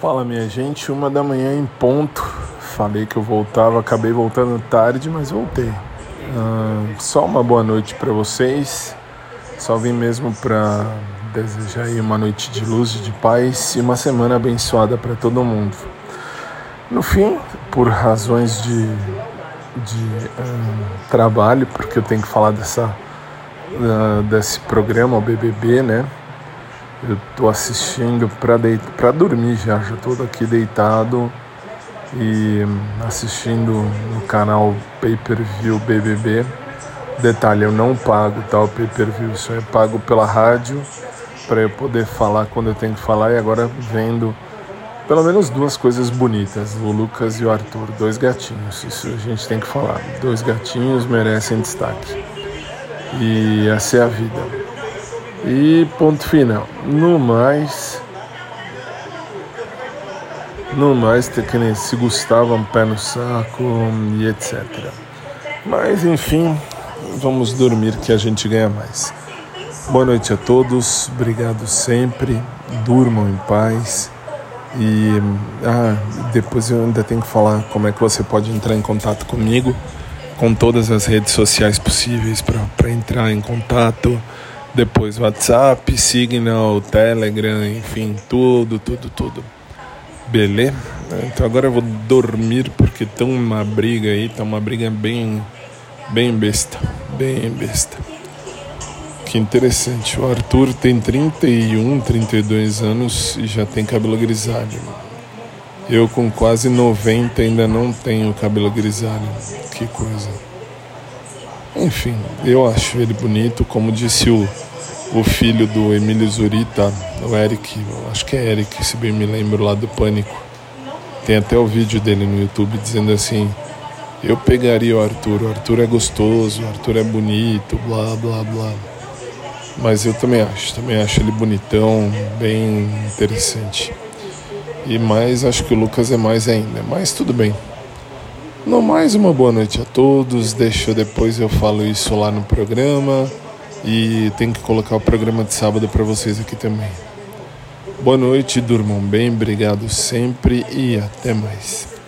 Fala minha gente, uma da manhã em ponto. Falei que eu voltava, acabei voltando tarde, mas voltei. Uh, só uma boa noite para vocês. Só vim mesmo para desejar aí uma noite de luz, de paz e uma semana abençoada para todo mundo. No fim, por razões de, de uh, trabalho, porque eu tenho que falar dessa, uh, desse programa, o BBB, né? Eu tô assistindo para deit dormir já, já tô aqui deitado e assistindo no canal Pay Per View BBB. Detalhe, eu não pago tal tá, Pay Per View, isso é pago pela rádio para eu poder falar quando eu tenho que falar e agora vendo pelo menos duas coisas bonitas, o Lucas e o Arthur, dois gatinhos, isso a gente tem que falar. Dois gatinhos merecem destaque. E essa é a vida. E ponto final. No mais. No mais, tem que nem se Gustavo um pé no saco e etc. Mas enfim, vamos dormir que a gente ganha mais. Boa noite a todos, obrigado sempre, durmam em paz. E ah, depois eu ainda tenho que falar como é que você pode entrar em contato comigo, com todas as redes sociais possíveis para entrar em contato depois WhatsApp, Signal, Telegram, enfim, tudo, tudo, tudo. Beleza? Então agora eu vou dormir porque tá uma briga aí, tá uma briga bem, bem besta, bem besta. Que interessante, o Arthur tem 31, 32 anos e já tem cabelo grisalho. Eu com quase 90 ainda não tenho cabelo grisalho. Que coisa. Enfim, eu acho ele bonito, como disse o, o filho do Emílio Zurita, o Eric, acho que é Eric, se bem me lembro, lá do Pânico. Tem até o vídeo dele no YouTube dizendo assim: Eu pegaria o Arthur, o Arthur é gostoso, o Arthur é bonito, blá blá blá. Mas eu também acho, também acho ele bonitão, bem interessante. E mais, acho que o Lucas é mais ainda, mas tudo bem. No mais, uma boa noite a todos. Deixa depois eu falo isso lá no programa e tenho que colocar o programa de sábado para vocês aqui também. Boa noite, durmam bem, obrigado sempre e até mais.